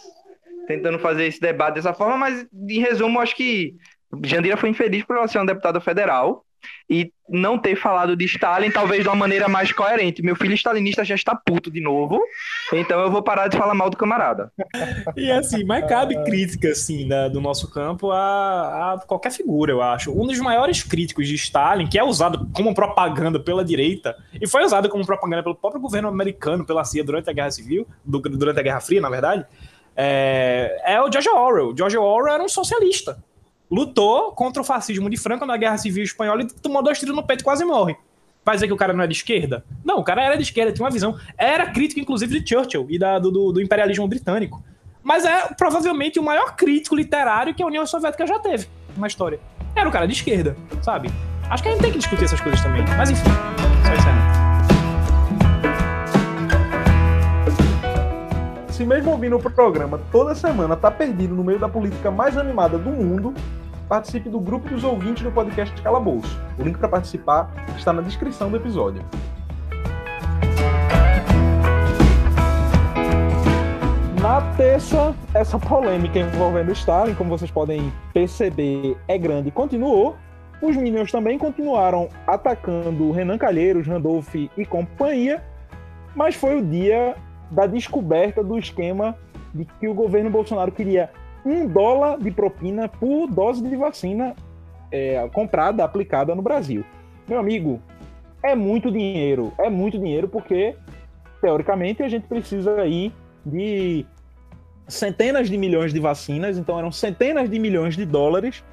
tentando fazer esse debate dessa forma, mas em resumo, acho que Jandira foi infeliz por ela ser uma deputada federal e não ter falado de Stalin, talvez de uma maneira mais coerente. Meu filho stalinista já está puto de novo, então eu vou parar de falar mal do camarada. E assim, mas cabe crítica, assim, da, do nosso campo a, a, qualquer figura, eu acho. Um dos maiores críticos de Stalin, que é usado como propaganda pela direita, e foi usado como propaganda pelo próprio governo americano, pela CIA, durante a Guerra Civil, durante a Guerra Fria, na verdade, é, é o George Orwell. George Orwell era um socialista lutou contra o fascismo de Franco na Guerra Civil Espanhola e tomou dois tiros no peito e quase morre. Vai dizer que o cara não é de esquerda? Não, o cara era de esquerda, tinha uma visão. Era crítico, inclusive, de Churchill e da, do, do imperialismo britânico. Mas é provavelmente o maior crítico literário que a União Soviética já teve na história. Era o cara de esquerda, sabe? Acho que a gente tem que discutir essas coisas também. Mas enfim, só encerrando. se mesmo ouvindo o programa toda semana tá perdido no meio da política mais animada do mundo, participe do grupo dos ouvintes do podcast Calabouço. O link para participar está na descrição do episódio. Na terça, essa polêmica envolvendo Stalin, como vocês podem perceber, é grande e continuou. Os Minions também continuaram atacando Renan Calheiros, Randolph e companhia, mas foi o dia da descoberta do esquema de que o governo Bolsonaro queria um dólar de propina por dose de vacina é, comprada, aplicada no Brasil. Meu amigo, é muito dinheiro, é muito dinheiro porque, teoricamente, a gente precisa aí de centenas de milhões de vacinas, então eram centenas de milhões de dólares,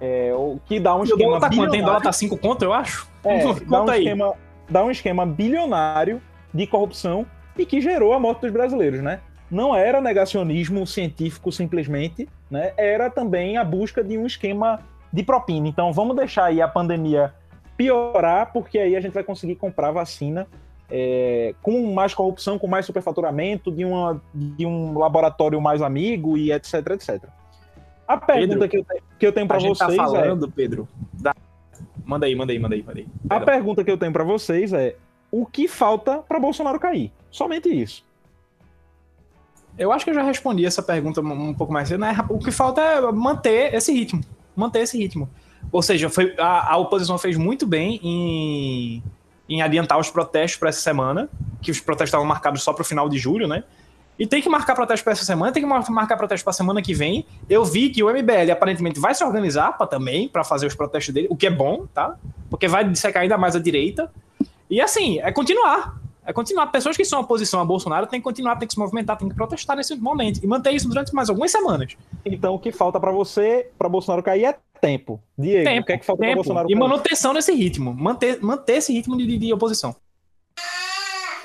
é, o que dá um e esquema tá bilionário. Tem dólar tá 5 conto, eu acho? É, dá, um esquema, dá um esquema bilionário de corrupção e que gerou a morte dos brasileiros, né? Não era negacionismo científico simplesmente, né? Era também a busca de um esquema de propina. Então vamos deixar aí a pandemia piorar, porque aí a gente vai conseguir comprar vacina é, com mais corrupção, com mais superfaturamento, de, uma, de um laboratório mais amigo e etc, etc. A pergunta Pedro, que, eu, que eu tenho para vocês tá falando, é... Pedro, da... manda aí, manda aí, manda aí, manda aí. A pergunta que eu tenho para vocês é: o que falta para Bolsonaro cair? Somente isso. Eu acho que eu já respondi essa pergunta um pouco mais cedo. Né? O que falta é manter esse ritmo. Manter esse ritmo. Ou seja, foi, a, a oposição fez muito bem em, em adiantar os protestos para essa semana, que os protestos estavam marcados só para o final de julho, né? E tem que marcar protesto para essa semana, tem que marcar protesto para a semana que vem. Eu vi que o MBL aparentemente vai se organizar também para fazer os protestos dele, o que é bom, tá? Porque vai dissecar ainda mais a direita. E assim, é continuar. É continuar. Pessoas que são oposição a Bolsonaro têm que continuar, têm que se movimentar, têm que protestar nesse momento. E manter isso durante mais algumas semanas. Então o que falta para você, para Bolsonaro cair, é tempo. Diego, tempo, o que é que falta para Bolsonaro cair? E manutenção nesse ritmo. Manter, manter esse ritmo de, de, de oposição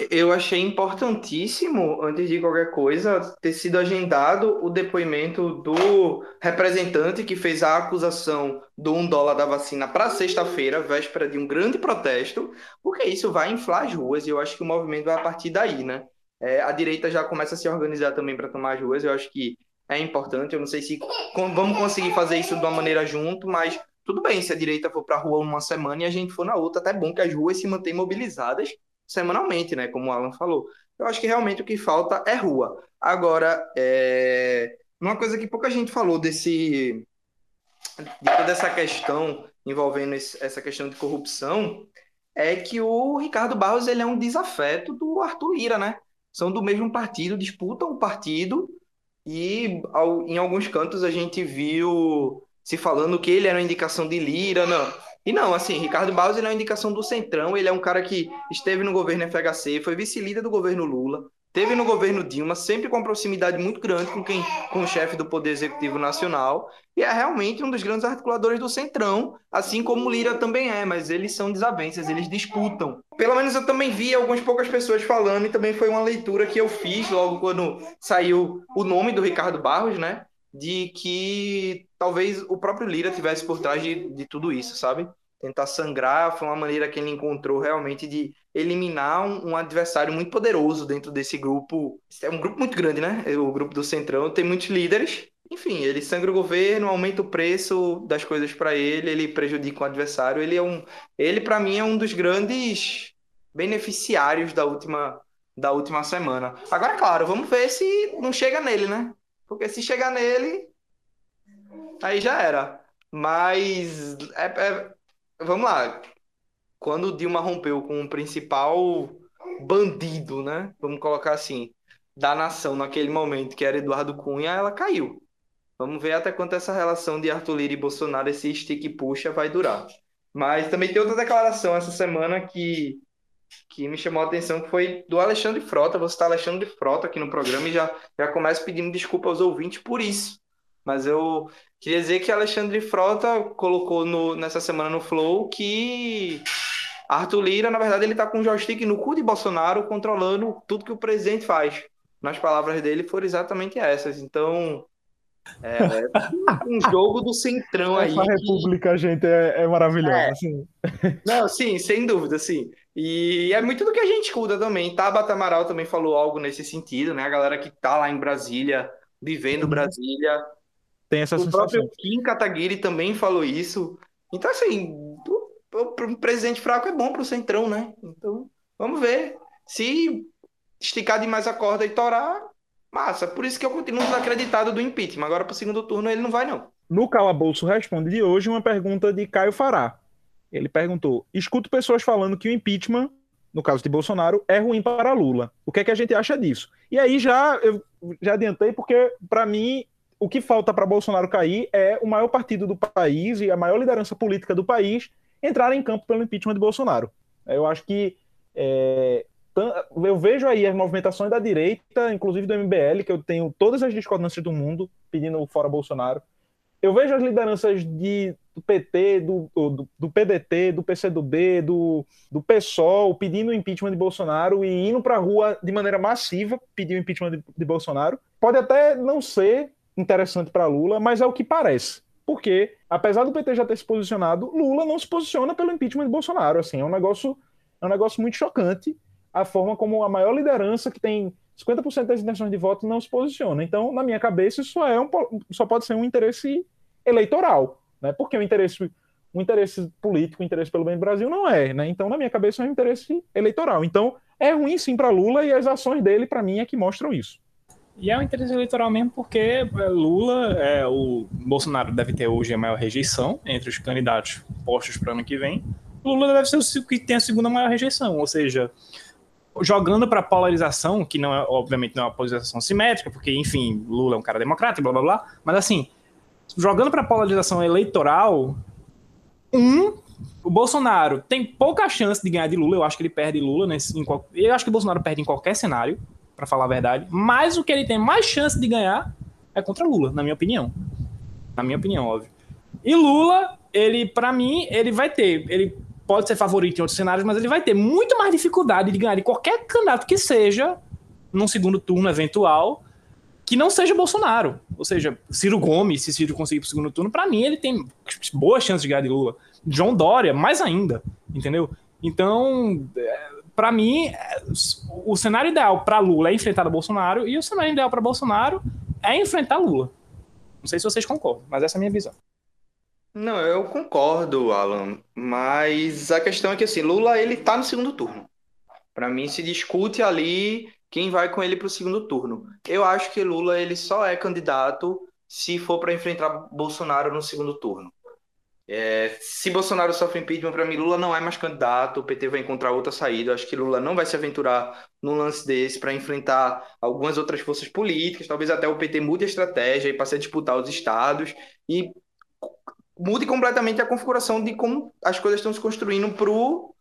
eu achei importantíssimo, antes de qualquer coisa, ter sido agendado o depoimento do representante que fez a acusação do um dólar da vacina para sexta-feira, véspera de um grande protesto, porque isso vai inflar as ruas e eu acho que o movimento vai a partir daí, né? É, a direita já começa a se organizar também para tomar as ruas, eu acho que é importante. Eu não sei se vamos conseguir fazer isso de uma maneira junto, mas tudo bem se a direita for para a rua uma semana e a gente for na outra. Até bom que as ruas se mantêm mobilizadas semanalmente, né? Como o Alan falou. Eu acho que realmente o que falta é rua. Agora, é... uma coisa que pouca gente falou desse de toda essa questão envolvendo esse, essa questão de corrupção é que o Ricardo Barros ele é um desafeto do Arthur Lira, né? São do mesmo partido, disputam o partido e ao, em alguns cantos a gente viu se falando que ele era uma indicação de Lira, não. E não, assim, Ricardo Barros ele é uma indicação do Centrão, ele é um cara que esteve no governo FHC, foi vice-líder do governo Lula, teve no governo Dilma, sempre com uma proximidade muito grande com quem com o chefe do Poder Executivo Nacional, e é realmente um dos grandes articuladores do Centrão, assim como Lira também é, mas eles são desavenças, eles disputam. Pelo menos eu também vi algumas poucas pessoas falando, e também foi uma leitura que eu fiz logo quando saiu o nome do Ricardo Barros, né? De que talvez o próprio Lira tivesse por trás de, de tudo isso, sabe? tentar sangrar, foi uma maneira que ele encontrou realmente de eliminar um, um, adversário muito poderoso dentro desse grupo. É um grupo muito grande, né? O grupo do Centrão tem muitos líderes. Enfim, ele sangra o governo, aumenta o preço das coisas para ele, ele prejudica o adversário. Ele é um, ele para mim é um dos grandes beneficiários da última da última semana. Agora, claro, vamos ver se não chega nele, né? Porque se chegar nele, aí já era. Mas é, é vamos lá. Quando Dilma rompeu com o principal bandido, né? Vamos colocar assim, da nação naquele momento, que era Eduardo Cunha, ela caiu. Vamos ver até quanto essa relação de Arthur Lira e Bolsonaro, esse stick puxa, vai durar. Mas também tem outra declaração essa semana que, que me chamou a atenção, que foi do Alexandre Frota. Você está Alexandre Frota aqui no programa e já, já começa pedindo desculpa aos ouvintes por isso. Mas eu queria dizer que Alexandre Frota colocou no, nessa semana no Flow que Arthur Lira, na verdade, ele está com o joystick no cu de Bolsonaro, controlando tudo que o presidente faz. Nas palavras dele foram exatamente essas. Então, é, um jogo do centrão aí. Essa república, gente, é, é maravilhosa. É. Assim. Não, sim, sem dúvida, sim. E é muito do que a gente escuta também. Tabata Amaral também falou algo nesse sentido, né? A galera que tá lá em Brasília, vivendo uhum. Brasília, tem essa o sensação. próprio Kim Kataguiri também falou isso. Então, assim, o presidente fraco é bom para o Centrão, né? Então, vamos ver. Se esticar demais a corda e torar, massa. Por isso que eu continuo desacreditado do impeachment. Agora, para o segundo turno, ele não vai, não. No Calabouço Responde de hoje, uma pergunta de Caio Fará. Ele perguntou: escuto pessoas falando que o impeachment, no caso de Bolsonaro, é ruim para Lula. O que é que a gente acha disso? E aí já eu já adiantei, porque, para mim, o que falta para Bolsonaro cair é o maior partido do país e a maior liderança política do país entrar em campo pelo impeachment de Bolsonaro. Eu acho que é, eu vejo aí as movimentações da direita, inclusive do MBL, que eu tenho todas as discordâncias do mundo pedindo fora Bolsonaro. Eu vejo as lideranças de, do PT, do, do, do, PDT, do PCdoB, do, do PSOL pedindo impeachment de Bolsonaro e indo para a rua de maneira massiva pedir o impeachment de, de Bolsonaro. Pode até não ser interessante para Lula, mas é o que parece. Porque, apesar do PT já ter se posicionado, Lula não se posiciona pelo impeachment de Bolsonaro. Assim, é um negócio, é um negócio muito chocante a forma como a maior liderança que tem 50% das intenções de voto não se posiciona. Então, na minha cabeça, isso é um, só pode ser um interesse eleitoral, né? Porque o interesse, o interesse político, o interesse pelo bem do Brasil não é, né? Então, na minha cabeça, é um interesse eleitoral. Então, é ruim sim para Lula e as ações dele, para mim, é que mostram isso. E é um interesse eleitoral mesmo porque é, Lula, é, o Bolsonaro deve ter hoje a maior rejeição entre os candidatos postos para o ano que vem. Lula deve ser o que tem a segunda maior rejeição, ou seja, jogando para polarização, que não é, obviamente, não é uma polarização simétrica, porque, enfim, Lula é um cara democrata, blá blá blá, mas assim, jogando para polarização eleitoral, um, o Bolsonaro tem pouca chance de ganhar de Lula, eu acho que ele perde Lula nesse, em, eu acho que o Bolsonaro perde em qualquer cenário, para falar a verdade. Mas o que ele tem mais chance de ganhar é contra Lula, na minha opinião. Na minha opinião, óbvio. E Lula, ele, para mim, ele vai ter. Ele pode ser favorito em outros cenários, mas ele vai ter muito mais dificuldade de ganhar de qualquer candidato que seja num segundo turno eventual que não seja Bolsonaro. Ou seja, Ciro Gomes, se Ciro conseguir pro segundo turno, para mim ele tem boa chance de ganhar de Lula. John Dória, mais ainda, entendeu? Então, é, para mim, o cenário ideal para Lula é enfrentar o Bolsonaro e o cenário ideal para Bolsonaro é enfrentar Lula. Não sei se vocês concordam, mas essa é a minha visão. Não, eu concordo, Alan, mas a questão é que assim, Lula ele tá no segundo turno. Para mim se discute ali quem vai com ele para o segundo turno. Eu acho que Lula ele só é candidato se for para enfrentar Bolsonaro no segundo turno. É, se Bolsonaro sofre impeachment, para mim Lula não é mais candidato, o PT vai encontrar outra saída. Eu acho que Lula não vai se aventurar num lance desse para enfrentar algumas outras forças políticas. Talvez até o PT mude a estratégia e passe a disputar os estados e mude completamente a configuração de como as coisas estão se construindo pro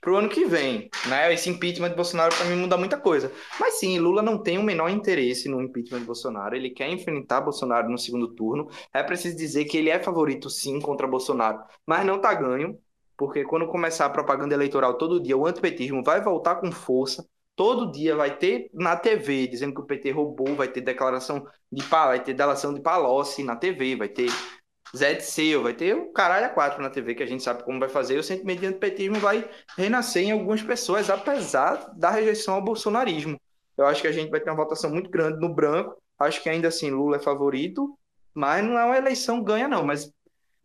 pro ano que vem, né? Esse impeachment de Bolsonaro para mim muda muita coisa. Mas sim, Lula não tem o menor interesse no impeachment de Bolsonaro. Ele quer enfrentar Bolsonaro no segundo turno. É preciso dizer que ele é favorito sim contra Bolsonaro, mas não tá ganho, porque quando começar a propaganda eleitoral todo dia, o antipetismo vai voltar com força. Todo dia vai ter na TV dizendo que o PT roubou, vai ter declaração de vai ter delação de Palocci na TV, vai ter Zé de Seu, vai ter um caralho a quatro na TV que a gente sabe como vai fazer. O sentimento de antipetismo vai renascer em algumas pessoas, apesar da rejeição ao bolsonarismo. Eu acho que a gente vai ter uma votação muito grande no branco. Acho que ainda assim Lula é favorito, mas não é uma eleição ganha, não. Mas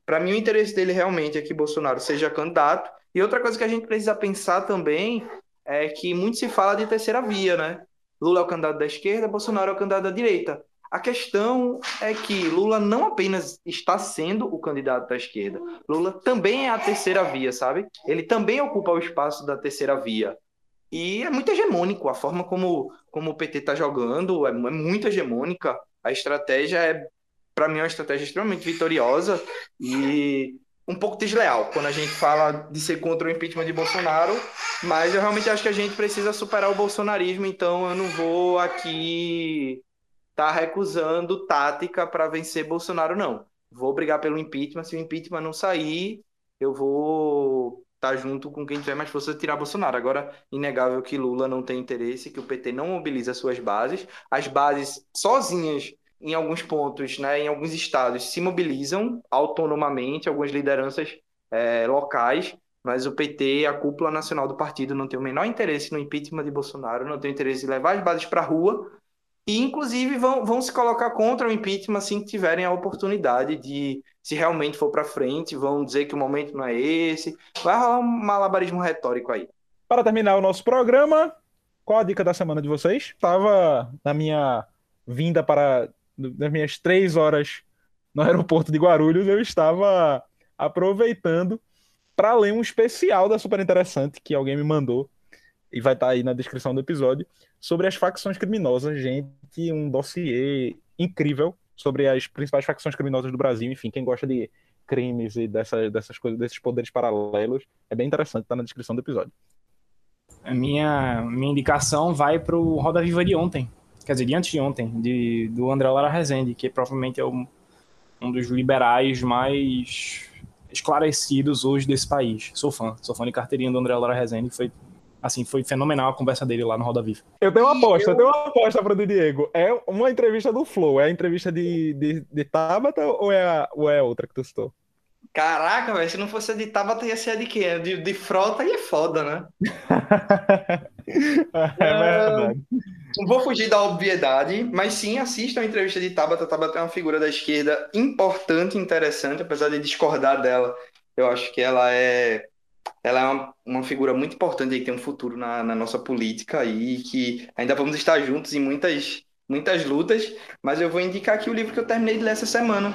para mim o interesse dele realmente é que Bolsonaro seja candidato. E outra coisa que a gente precisa pensar também é que muito se fala de terceira via, né? Lula é o candidato da esquerda, Bolsonaro é o candidato da direita. A questão é que Lula não apenas está sendo o candidato da esquerda, Lula também é a terceira via, sabe? Ele também ocupa o espaço da terceira via. E é muito hegemônico a forma como, como o PT está jogando, é, é muito hegemônica. A estratégia é, para mim, é uma estratégia extremamente vitoriosa e um pouco desleal quando a gente fala de ser contra o impeachment de Bolsonaro, mas eu realmente acho que a gente precisa superar o bolsonarismo, então eu não vou aqui tá recusando tática para vencer Bolsonaro, não. Vou brigar pelo impeachment. Se o impeachment não sair, eu vou estar tá junto com quem tiver mais força de tirar Bolsonaro. Agora, inegável que Lula não tem interesse, que o PT não mobiliza suas bases. As bases sozinhas, em alguns pontos, né, em alguns estados, se mobilizam autonomamente, algumas lideranças é, locais, mas o PT, a cúpula nacional do partido, não tem o menor interesse no impeachment de Bolsonaro, não tem interesse em levar as bases para a rua e, inclusive, vão, vão se colocar contra o impeachment assim que tiverem a oportunidade de, se realmente for para frente, vão dizer que o momento não é esse. Vai rolar um malabarismo retórico aí. Para terminar o nosso programa, qual a dica da semana de vocês? Estava na minha vinda para. nas minhas três horas no aeroporto de Guarulhos, eu estava aproveitando para ler um especial da Super Interessante que alguém me mandou e vai estar tá aí na descrição do episódio, sobre as facções criminosas, gente, um dossiê incrível sobre as principais facções criminosas do Brasil, enfim, quem gosta de crimes e dessas, dessas coisas, desses poderes paralelos, é bem interessante, tá na descrição do episódio. A minha, minha indicação vai pro Roda Viva de ontem, quer dizer, de antes de ontem, de, do André Lara Rezende, que provavelmente é um, um dos liberais mais esclarecidos hoje desse país. Sou fã, sou fã de carteirinha do André Lara Rezende, foi Assim, foi fenomenal a conversa dele lá no Roda Viva. Eu tenho uma aposta, eu... eu tenho uma aposta para o Diego. É uma entrevista do Flow, é a entrevista de, de, de Tabata ou é, a, ou é outra que tu citou? Caraca, velho, se não fosse a de Tabata, ia ser a de quê? De, de frota e é foda, né? é verdade. Não vou fugir da obviedade, mas sim, assistam a entrevista de Tabata. Tabata é uma figura da esquerda importante interessante, apesar de discordar dela. Eu acho que ela é ela é uma, uma figura muito importante e tem um futuro na, na nossa política e que ainda vamos estar juntos em muitas, muitas lutas, mas eu vou indicar aqui o livro que eu terminei de ler essa semana,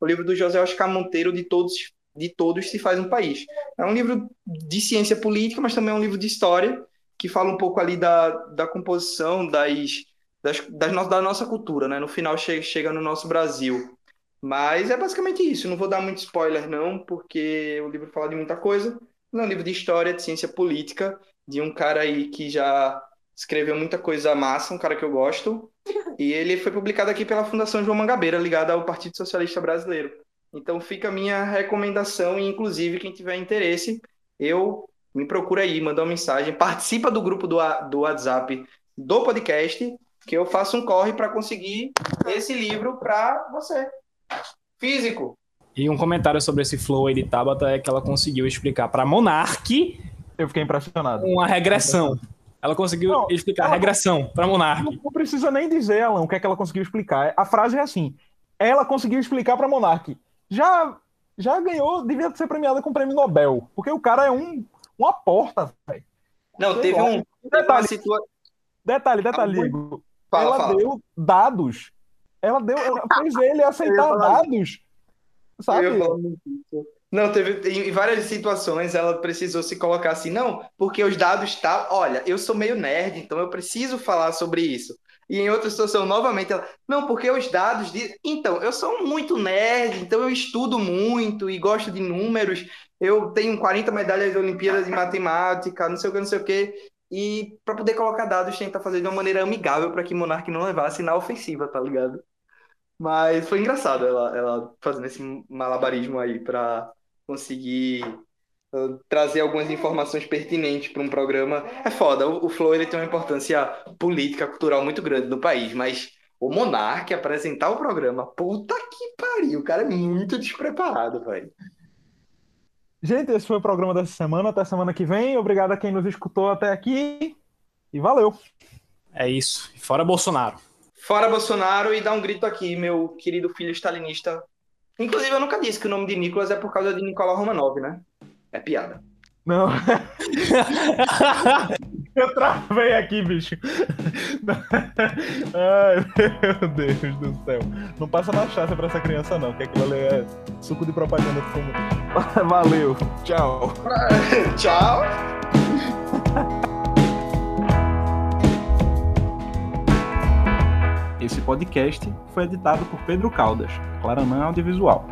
o livro do José Oscar Monteiro, de todos, de todos se faz um país. É um livro de ciência política, mas também é um livro de história, que fala um pouco ali da, da composição das, das, das no, da nossa cultura, né? No final chega, chega no nosso Brasil. Mas é basicamente isso. Não vou dar muito spoiler, não, porque o livro fala de muita coisa um livro de história, de ciência política, de um cara aí que já escreveu muita coisa massa, um cara que eu gosto. E ele foi publicado aqui pela Fundação João Mangabeira, ligada ao Partido Socialista Brasileiro. Então fica a minha recomendação e inclusive quem tiver interesse, eu me procura aí, manda uma mensagem, participa do grupo do, do WhatsApp do podcast, que eu faço um corre para conseguir esse livro para você. Físico. E um comentário sobre esse flow aí de Tabata é que ela conseguiu explicar para Monark. Eu fiquei impressionado. Uma regressão. Ela conseguiu Não, explicar ela- a regressão pra Monark. Não, não precisa nem dizer, Alan, o que é que ela conseguiu explicar. A frase é assim: ela conseguiu explicar pra Monark. Já, já ganhou, devia ser premiada com o prêmio Nobel. Porque o cara é um, uma porta, velho. Não, Sei teve, lá. um, Detalhe, detalhe, detalhe, Muito- Diego. Fala, ela fala. deu dados. Ela deu, ela fez ele aceitar dados. Eu Sabe? Não, teve em em várias situações ela precisou se colocar assim, não, porque os dados tá, olha, eu sou meio nerd, então eu preciso falar sobre isso. E em outra situação, novamente, ela, não, porque os dados de, então, eu sou muito nerd, então eu estudo muito e gosto de números. Eu tenho 40 medalhas de Olimpíadas de matemática, não sei o que, não sei o que. E para poder colocar dados, tentar fazer de uma maneira amigável para que Monark não levasse na ofensiva, tá ligado? Mas foi engraçado ela, ela fazendo esse malabarismo aí para conseguir uh, trazer algumas informações pertinentes para um programa. É foda, o, o Flow ele tem uma importância política, cultural muito grande no país, mas o Monark apresentar o programa, puta que pariu, o cara é muito despreparado, velho. Gente, esse foi o programa dessa semana. Até semana que vem. Obrigado a quem nos escutou até aqui. E valeu. É isso. Fora Bolsonaro. Fora Bolsonaro e dá um grito aqui, meu querido filho stalinista. Inclusive, eu nunca disse que o nome de Nicolas é por causa de Nicolau Romanov, né? É piada. Não. Eu travei aqui, bicho. Ai, meu Deus do céu. Não passa na chata pra essa criança, não, que aquilo ali é suco de propaganda fumo. Valeu. Tchau. Tchau! Esse podcast foi editado por Pedro Caldas, Claranã Audiovisual.